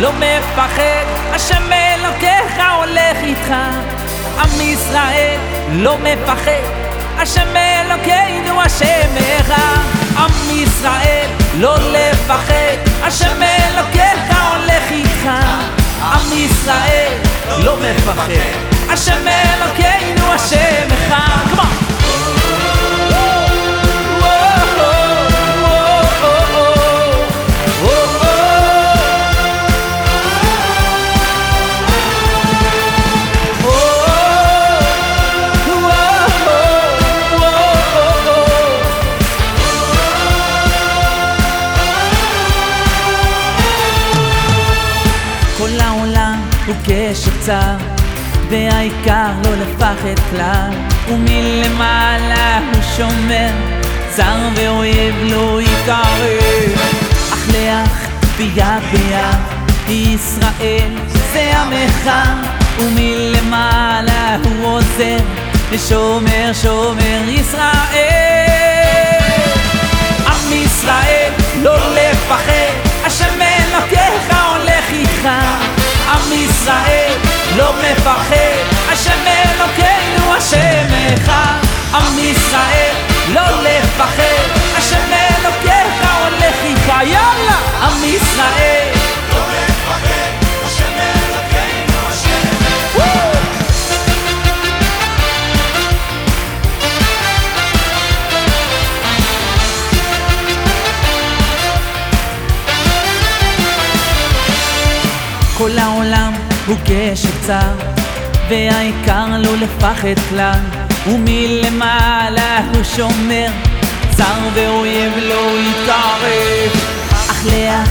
לא מפחד, השם אלוקיך הולך איתך. עם ישראל לא מפחד, השם אלוקינו השם אחד. עם ישראל לא לפחד, השם אלוקיך הולך איתך. עם ישראל לא מפחד, השם אלוקינו השם אחד. והעיקר לא לפחד כלל. ומלמעלה הוא שומר צר ואויב לא יתערב. אך לאח ביד ביד ישראל זה עמך ומלמעלה הוא עוזר ושומר שומר ישראל. עם ישראל לא לפחד השם אלוקיך הולך איתך. עם ישראל לא מפחד השם אלוקינו השם אחד. עם ישראל לא לפחד. השם אלוקיך הולך איתך. יאללה! עם ישראל לא. כל העולם הוא גשר צר והעיקר לא לפחד כלל. ומלמעלה הוא שומר צר ואויב לא יתערב. אך לאח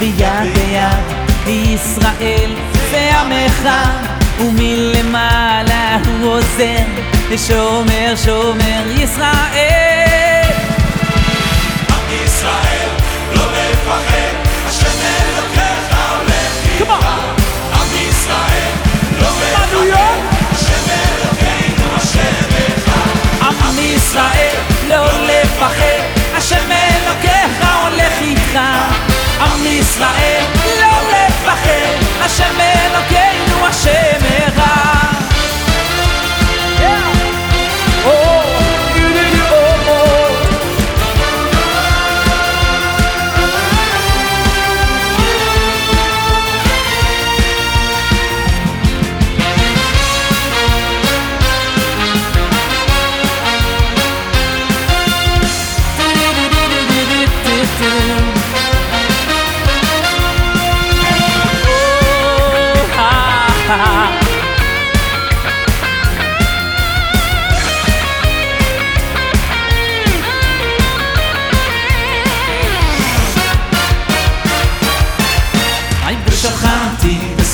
ביד ביד ישראל זה עמך ומלמעלה הוא עוזר ושומר שומר ישראל. עם ישראל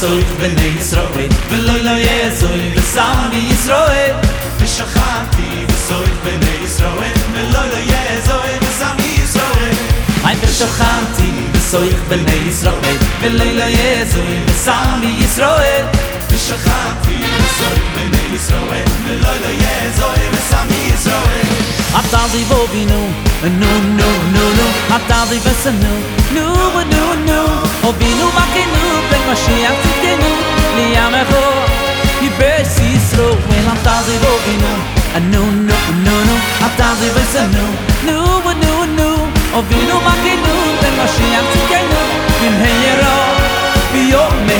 soy ben Israel ve lo lo ye soy ve sam bi Israel ve shachati ve soy ben Israel ve lo lo ye soy ve sam bi Israel ein ve shachati ve soy ben Israel ve lo lo ye soy sam bi Israel ve shachati ve soy ben Israel ve lo lo ye soy ve sam bi Israel נו נו נו נו, אַפטא די וועסן נו, נו נו נו, אויבינו מאכן הובינו מכנו, בן משיח צדקנו, לימךו, יבס ישראל, אתה זיבו בינו, נו נו נו נו, אתה זיבסנו, נו נו נו, הובינו מכנו, בן משיח צדקנו, במהרה, ביומנו, go!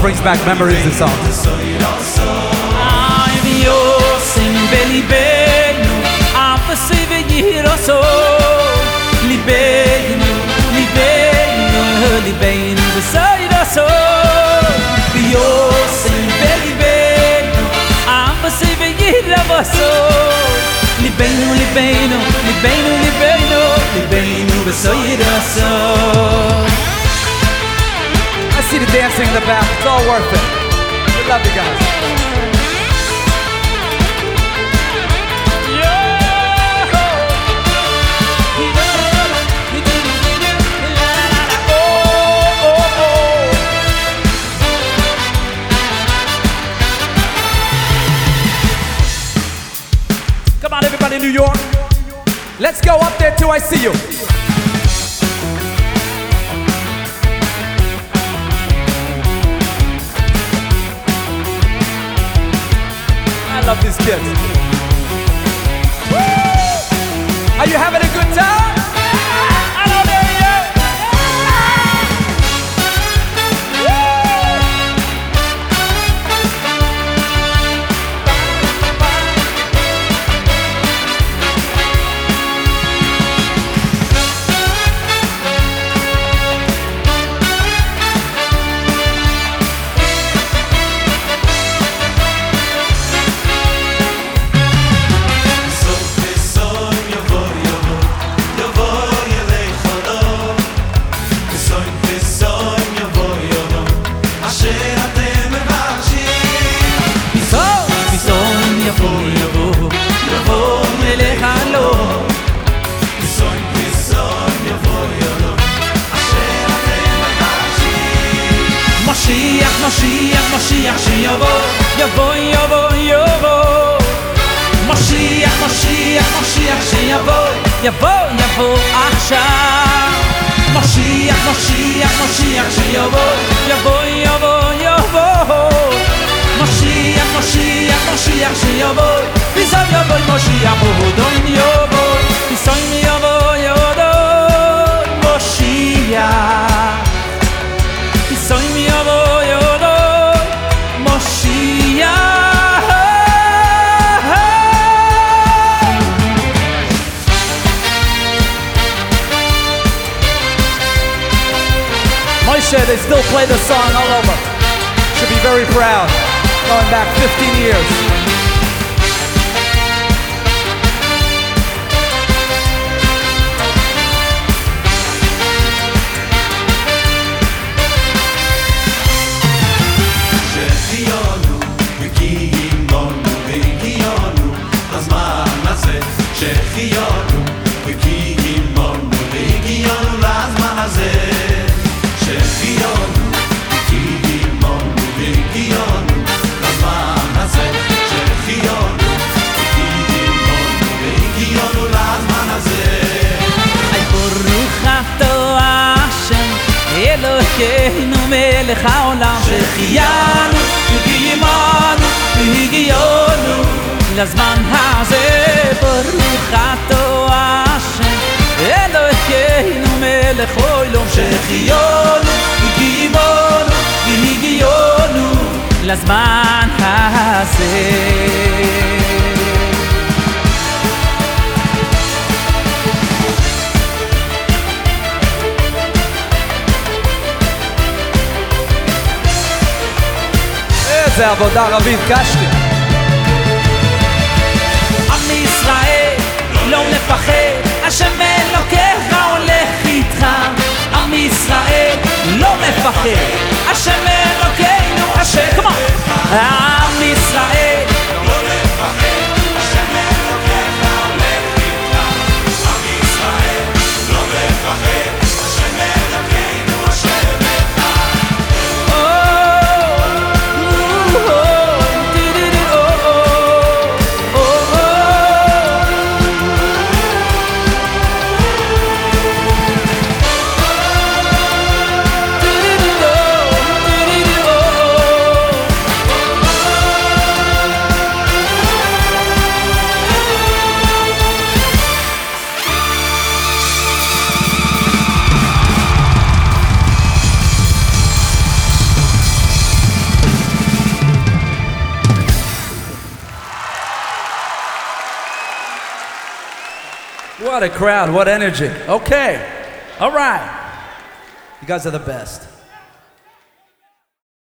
brings back memories this song I feel you in my belly I'm perceiving you here or so Li ben Li ben Li ben beside us oh You feel you in my belly I'm perceiving you love us Li ben Li ben Li ben Li ben beside us see the dancing in the back. It's all worth it. We love you guys. Come on, everybody New York. Let's go up there till I see you. Are you having a good time? Mosías, Mosías, Mosías, y yo voy, yo voy, yo voy, yo voy. Mosías, Mosías, Mosías, y yo voy, yo voy, yo voy allá. Mosías, Mosías, Mosías, y yo voy, yo voy, yo voy, yo voy. Mosías, Mosías, Mosías, y yo voy, y yo voy, Mosías, voy, yo voy. They still play the song all over. Should be very proud. Going back 15 years. Eloheinu melech haolam שהחיינו וקיימנו והגיענו לזמן הזה ברוך אתו השם אלוהינו מלך העולם שהחיינו וקיימנו והגיענו לזמן הזה איזה עבודה רביב קשתי. עם ישראל לא מפחד, השם אלוקיך הולך איתך. עם ישראל לא מפחד, השם אלוקינו What a crowd, what energy. Okay, all right. You guys are the best.